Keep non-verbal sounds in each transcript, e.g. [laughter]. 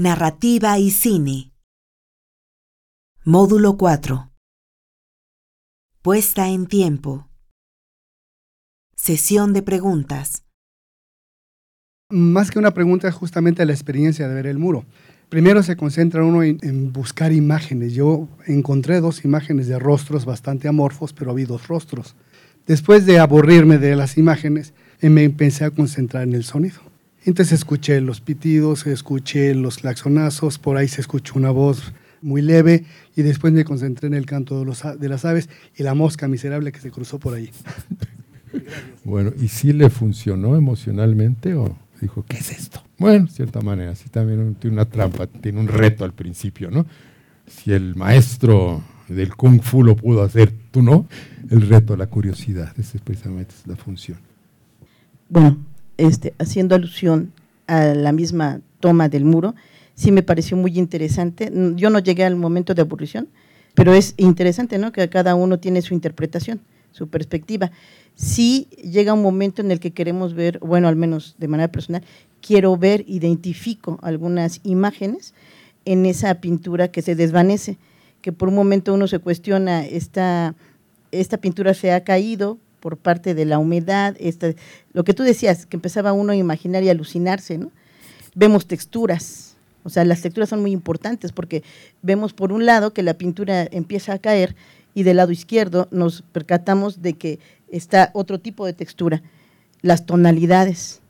Narrativa y cine. Módulo 4. Puesta en tiempo. Sesión de preguntas. Más que una pregunta es justamente la experiencia de ver el muro. Primero se concentra uno en, buscar imágenes. Yo encontré dos imágenes de rostros bastante amorfos, pero vi dos rostros. Después de aburrirme de las imágenes, me empecé a concentrar en el sonido. Entonces escuché los pitidos, escuché los claxonazos, por ahí se escuchó una voz muy leve y después me concentré en el canto de, los, de las aves y la mosca miserable que se cruzó por ahí. Bueno, ¿y si le funcionó emocionalmente o dijo, ¿qué es esto? Bueno, de cierta manera, sí también tiene una trampa, tiene un reto al principio, ¿no? Si el maestro del kung fu lo pudo hacer, tú no, el reto, la curiosidad, esa es precisamente la función. Bueno, este, haciendo alusión a la misma toma del muro, sí me pareció muy interesante. Yo no llegué al momento de aburrición, pero es interesante, ¿no? Que cada uno tiene su interpretación, su perspectiva. Sí llega un momento en el que queremos ver, bueno, al menos de manera personal, quiero ver, identifico algunas imágenes en esa pintura que se desvanece, que por un momento uno se cuestiona, esta, esta pintura se ha caído, por parte de la humedad, lo que tú decías, que empezaba uno a imaginar y alucinarse, ¿no? Vemos texturas, o sea, las texturas son muy importantes porque vemos por un lado que la pintura empieza a caer y del lado izquierdo nos percatamos de que está otro tipo de textura, las tonalidades.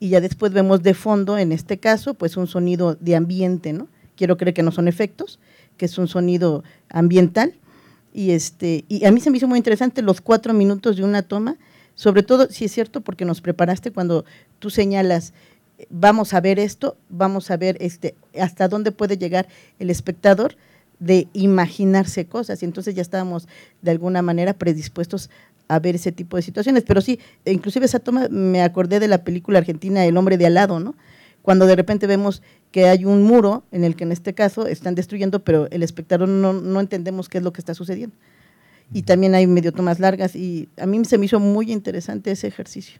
Y ya después vemos de fondo, en este caso, pues un sonido de ambiente, ¿no? Quiero creer que no son efectos, que es un sonido ambiental y, este, y a mí se me hizo muy interesante los cuatro minutos de una toma, sobre todo, si es cierto, porque nos preparaste cuando tú señalas, vamos a ver esto, vamos a ver este, hasta dónde puede llegar el espectador de imaginarse cosas. Y entonces ya estábamos de alguna manera predispuestos a ver ese tipo de situaciones. Pero sí, inclusive esa toma me acordé de la película argentina El hombre de al lado, ¿no? Cuando de repente vemos que hay un muro en el que en este caso están destruyendo, pero el espectador no, no entendemos qué es lo que está sucediendo. Y también hay medio tomas largas y a mí se me hizo muy interesante ese ejercicio.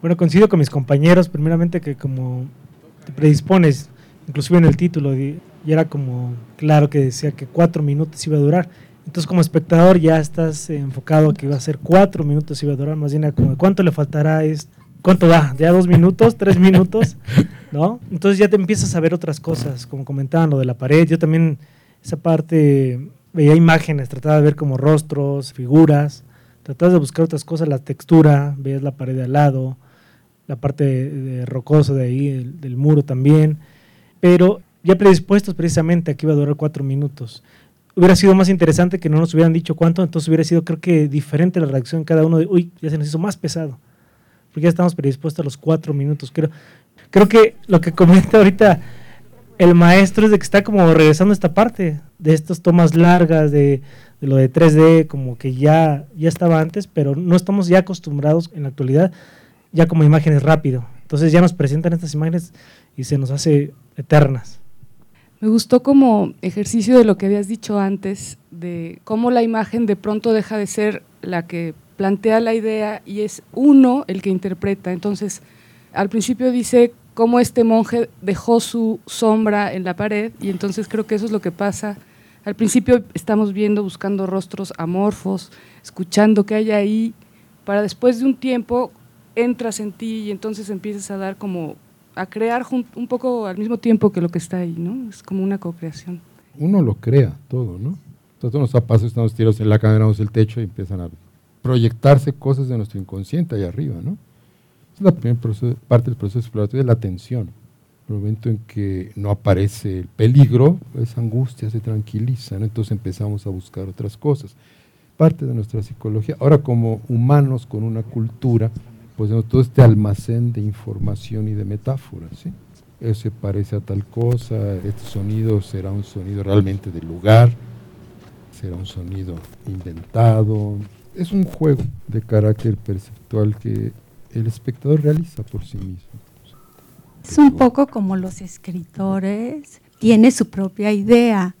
Bueno, coincido con mis compañeros, primeramente que como te predispones, inclusive en el título, y era como claro que decía que cuatro minutos iba a durar. Entonces como espectador ya estás enfocado a que iba a ser cuatro minutos iba a durar, más bien a como cuánto le faltará esto ¿Cuánto da? ¿Ya dos minutos? ¿Tres minutos? ¿No? Entonces ya te empiezas a ver otras cosas, como comentaban lo de la pared. Yo también esa parte veía imágenes, trataba de ver como rostros, figuras, trataba de buscar otras cosas, la textura, veías la pared de al lado, la parte de, rocosa de ahí, del muro también, pero ya predispuestos precisamente a que iba a durar cuatro minutos. Hubiera sido más interesante que no nos hubieran dicho cuánto, entonces hubiera sido creo que diferente la reacción cada uno de, uy, ya se nos hizo más pesado porque ya estamos predispuestos a los cuatro minutos. Creo, creo que lo que comenta ahorita el maestro es de que está como regresando a esta parte, de estas tomas largas, de, de, lo de 3D, como que ya, ya estaba antes, pero no estamos ya acostumbrados en la actualidad ya como imágenes rápido. Entonces ya nos presentan estas imágenes y se nos hace eternas. Me gustó como ejercicio de lo que habías dicho antes, de cómo la imagen de pronto deja de ser la que plantea la idea y es uno el que interpreta. Entonces, al principio dice cómo este monje dejó su sombra en la pared y entonces creo que eso es lo que pasa. Al principio estamos viendo, buscando rostros amorfos, escuchando qué hay ahí, para después de un tiempo entras en ti y entonces empiezas a dar como, a crear un poco al mismo tiempo que lo que está ahí, ¿no? Es como una co-creación. Uno lo crea todo, ¿no? Entonces nos pasa, estamos tirados en la cámara, vamos el techo y empiezan a proyectarse cosas de nuestro inconsciente ahí arriba, ¿no? Es la primera parte del proceso exploratorio, es la atención. El momento en que no aparece el peligro, esa angustia se tranquiliza, ¿no? entonces empezamos a buscar otras cosas. Parte de nuestra psicología. Ahora, como humanos con una cultura, pues tenemos todo este almacén de información y de metáforas, ¿sí? Eso se parece a tal cosa, este sonido será un sonido realmente del lugar, será un sonido inventado, es un juego de carácter perceptual que el espectador realiza por sí mismo. Es un poco como los escritores, tiene su propia idea.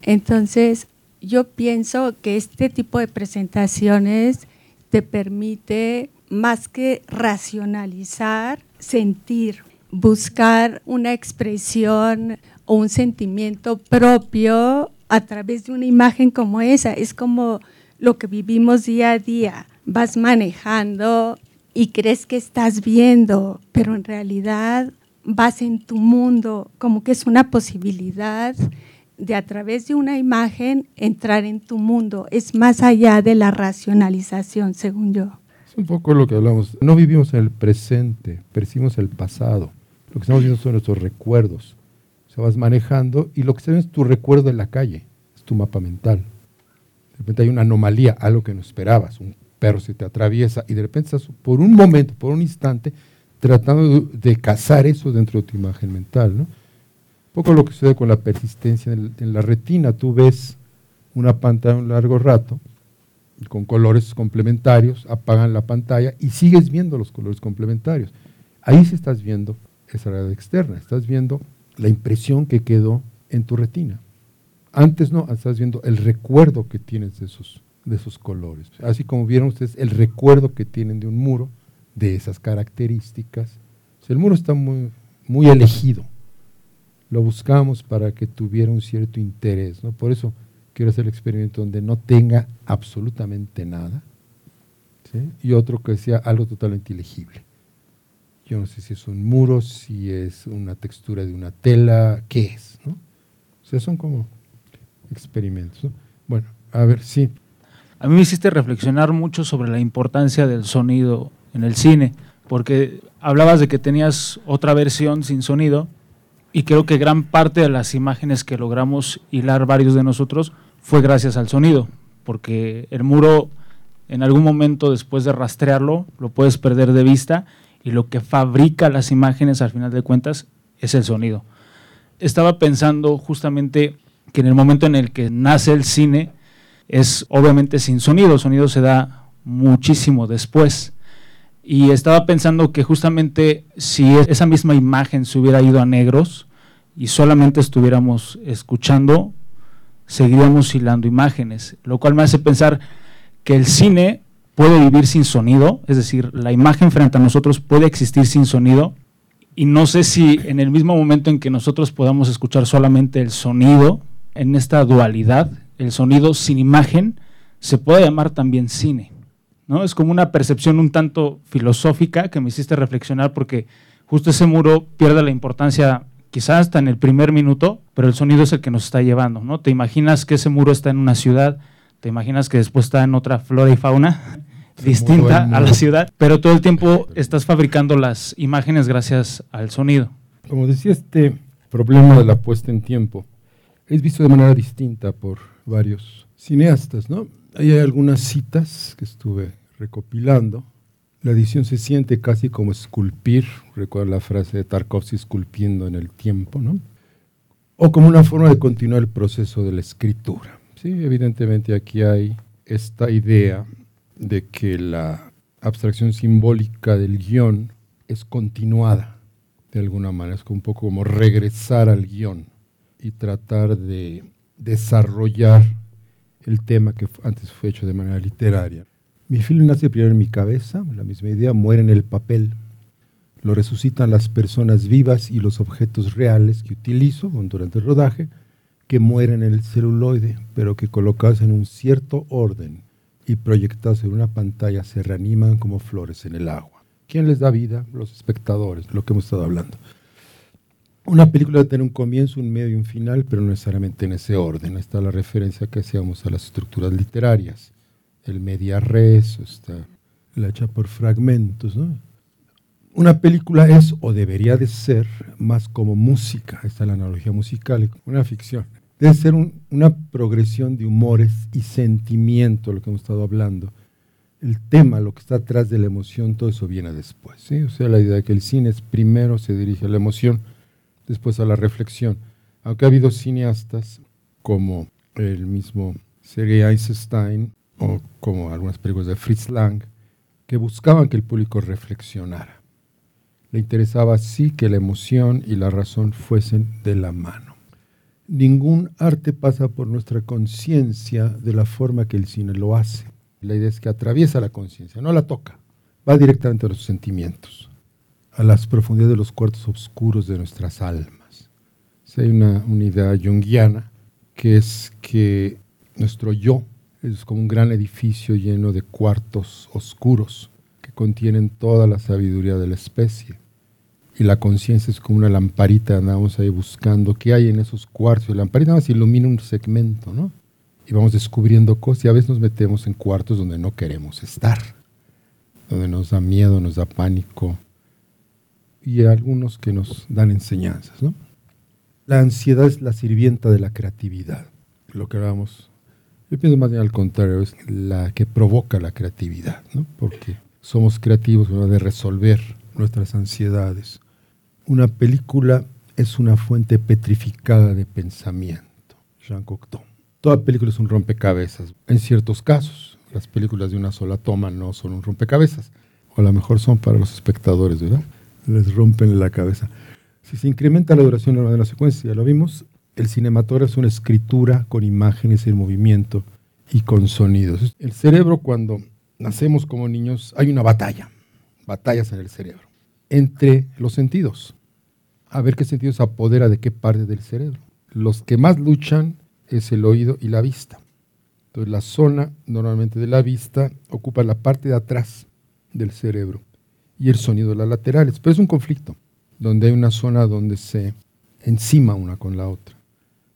Entonces, yo pienso que este tipo de presentaciones te permite más que racionalizar, sentir. buscar una expresión o un sentimiento propio a través de una imagen como esa. Es como lo que vivimos día a día. Vas manejando y crees que estás viendo, pero en realidad vas en tu mundo, como que es una posibilidad de a través de una imagen entrar en tu mundo. Es más allá de la racionalización, según yo. Es un poco lo que hablamos. No vivimos en el presente, percibimos el pasado. Lo que estamos viendo son nuestros recuerdos. O sea, vas manejando y lo que se ve es tu recuerdo en la calle, es tu mapa mental. De repente hay una anomalía, algo que no esperabas. Un perro se te atraviesa y de repente estás por un momento, por un instante, tratando de cazar eso dentro de tu imagen mental. Un poco lo que sucede con la persistencia en, la retina. Tú ves una pantalla un largo rato con colores complementarios, apagan la pantalla y sigues viendo los colores complementarios. Ahí sí estás viendo esa realidad externa, estás viendo la impresión que quedó en tu retina. Antes no, estás viendo el recuerdo que tienes de esos, de esos colores. Así como vieron ustedes el recuerdo que tienen de un muro, de esas características. el muro está muy, muy elegido. Lo buscamos para que tuviera un cierto interés. ¿no? Por eso quiero hacer el experimento donde no tenga absolutamente nada. Y otro que sea algo totalmente ilegible. Yo no sé si es un muro, si es una textura de una tela, qué es. ¿no? O sea, son como experimentos. Bueno, a ver, sí. A mí me hiciste reflexionar mucho sobre la importancia del sonido en el cine, porque hablabas de que tenías otra versión sin sonido y creo que gran parte de las imágenes que logramos hilar varios de nosotros fue gracias al sonido, porque el muro en algún momento después de rastrearlo lo puedes perder de vista y lo que fabrica las imágenes al final de cuentas es el sonido. Estaba pensando justamente que en el momento en el que nace el cine es obviamente sin sonido, sonido se da muchísimo después. Y estaba pensando que justamente si esa misma imagen se hubiera ido a negros y solamente estuviéramos escuchando, seguiríamos hilando imágenes, lo cual me hace pensar que el cine puede vivir sin sonido, es decir, la imagen frente a nosotros puede existir sin sonido, y no sé si en el mismo momento en que nosotros podamos escuchar solamente el sonido, en esta dualidad, el sonido sin imagen, se puede llamar también cine. ¿no? Es como una percepción un tanto filosófica que me hiciste reflexionar porque justo ese muro pierde la importancia quizás hasta en el primer minuto, pero el sonido es el que nos está llevando, ¿no? Te imaginas que ese muro está en una ciudad, te imaginas que después está en otra flora y fauna [laughs] distinta a la ciudad, pero todo el tiempo [laughs] estás fabricando las imágenes gracias al sonido. Como decía, este problema de la puesta en tiempo es visto de manera distinta por varios cineastas, ¿no? Ahí hay algunas citas que estuve recopilando. La edición se siente casi como esculpir, recuerda la frase de Tarkovsky, esculpiendo en el tiempo, ¿no? O como una forma de continuar el proceso de la escritura. Sí, evidentemente aquí hay esta idea de que la abstracción simbólica del guion es continuada de alguna manera, es un poco como regresar al guion y tratar de desarrollar el tema que antes fue hecho de manera literaria. Mi film nace primero en mi cabeza, la misma idea, muere en el papel. Lo resucitan las personas vivas y los objetos reales que utilizo durante el rodaje, que mueren en el celuloide, pero que colocados en un cierto orden y proyectados en una pantalla se reaniman como flores en el agua. ¿Quién les da vida? Los espectadores, lo que hemos estado hablando. Una película debe tener un comienzo, un medio y un final, pero no necesariamente en ese orden. Ahí está la referencia que hacíamos a las estructuras literarias. El media res, está la hecha por fragmentos. Una película es o debería de ser más como música, esta es la analogía musical, una ficción debe ser una progresión de humores y sentimiento, lo que hemos estado hablando. El tema, lo que está atrás de la emoción, todo eso viene después. ¿sí? O sea, la idea de que el cine es primero se dirige a la emoción, después a la reflexión. Aunque ha habido cineastas como el mismo Sergei Eisenstein o como algunas películas de Fritz Lang, que buscaban que el público reflexionara. Le interesaba sí que la emoción y la razón fuesen de la mano ningún arte pasa por nuestra conciencia de la forma que el cine lo hace. La idea es que atraviesa la conciencia, no la toca, va directamente a los sentimientos. A las profundidades de los cuartos oscuros de nuestras almas. hay una, idea junguiana que es que nuestro yo es como un gran edificio lleno de cuartos oscuros que contienen toda la sabiduría de la especie. Y la conciencia es como una lamparita, andamos ahí buscando qué hay en esos cuartos. La lamparita más ilumina un segmento, ¿no? Y vamos descubriendo cosas y a veces nos metemos en cuartos donde no queremos estar, donde nos da miedo, nos da pánico, y algunos que nos dan enseñanzas, ¿no? La ansiedad es la sirvienta de la creatividad, lo que hablábamos. Yo pienso más bien al contrario, es la que provoca la creatividad, ¿no? Porque somos creativos de resolver nuestras ansiedades. Una película es una fuente petrificada de pensamiento. Jean Cocteau. Toda película es un rompecabezas. En ciertos casos, las películas de una sola toma no son un rompecabezas. O a lo mejor son para los espectadores, ¿verdad? Les rompen la cabeza. Si se incrementa la duración de la secuencia, ya lo vimos, el cinematógrafo es una escritura con imágenes en movimiento y con sonidos. El cerebro cuando nacemos como niños hay una batalla, batallas en el cerebro, entre los sentidos. A ver qué sentido se apodera de qué parte del cerebro. Los que más luchan es el oído y la vista. Entonces la zona normalmente de la vista ocupa la parte de atrás del cerebro y el sonido de las laterales. Pero es un conflicto, donde hay una zona donde se encima una con la otra.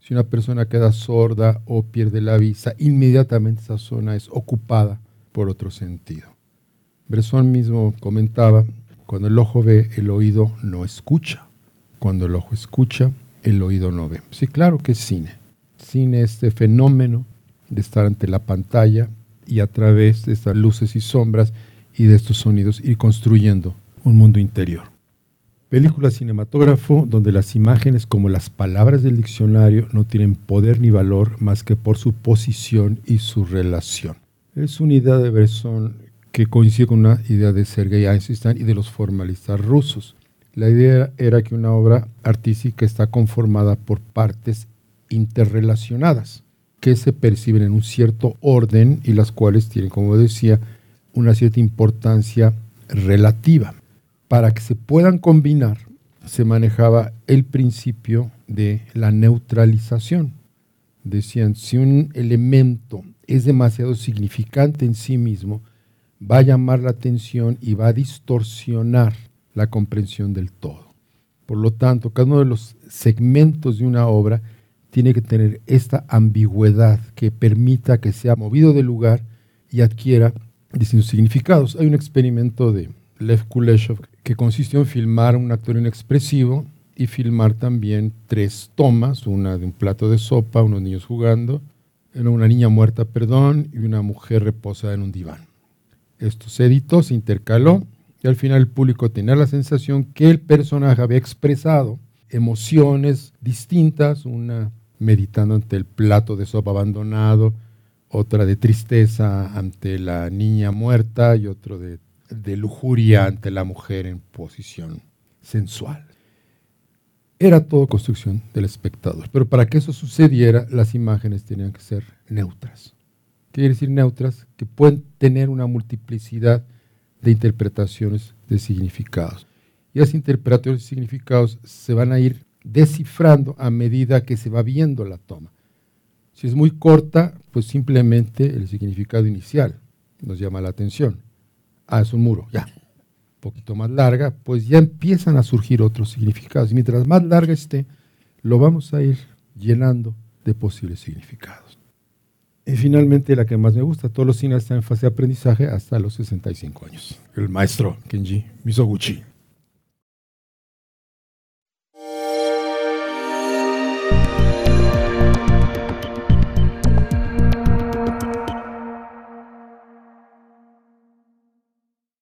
Si una persona queda sorda o pierde la vista, inmediatamente esa zona es ocupada por otro sentido. Bresson mismo comentaba, cuando el ojo ve, el oído no escucha. Cuando el ojo escucha, el oído no ve. Sí, claro que es cine. Cine es este fenómeno de estar ante la pantalla y a través de estas luces y sombras y de estos sonidos ir construyendo un mundo interior. Película cinematógrafo donde las imágenes como las palabras del diccionario no tienen poder ni valor más que por su posición y su relación. Es una idea de Bresson que coincide con una idea de Sergei Eisenstein y de los formalistas rusos. La idea era que una obra artística está conformada por partes interrelacionadas que se perciben en un cierto orden y las cuales tienen, como decía, una cierta importancia relativa. Para que se puedan combinar, se manejaba el principio de la neutralización. Decían, si un elemento es demasiado significante en sí mismo, va a llamar la atención y va a distorsionar la comprensión del todo. Por lo tanto, cada uno de los segmentos de una obra tiene que tener esta ambigüedad que permita que sea movido de lugar y adquiera distintos significados. Hay un experimento de Lev Kuleshov que consistió en filmar un actor inexpresivo y filmar también tres tomas, una de un plato de sopa, unos niños jugando, una niña muerta, perdón, y una mujer reposada en un diván. Esto se editó, se intercaló y al final el público tenía la sensación que el personaje había expresado emociones distintas, una meditando ante el plato de sopa abandonado, otra de tristeza ante la niña muerta y otro de, de lujuria ante la mujer en posición sensual. Era todo construcción del espectador. Pero para que eso sucediera, las imágenes tenían que ser neutras. ¿Qué quiere decir neutras? Que pueden tener una multiplicidad de interpretaciones de significados. Y esas interpretaciones de significados se van a ir descifrando a medida que se va viendo la toma. Si es muy corta, pues simplemente el significado inicial nos llama la atención. Ah, es un muro, ya poquito más larga, pues ya empiezan a surgir otros significados. Y mientras más larga esté, lo vamos a ir llenando de posibles significados. Y finalmente, la que más me gusta, todos los cines están en fase de aprendizaje hasta los 65 años. El maestro Kenji Misoguchi.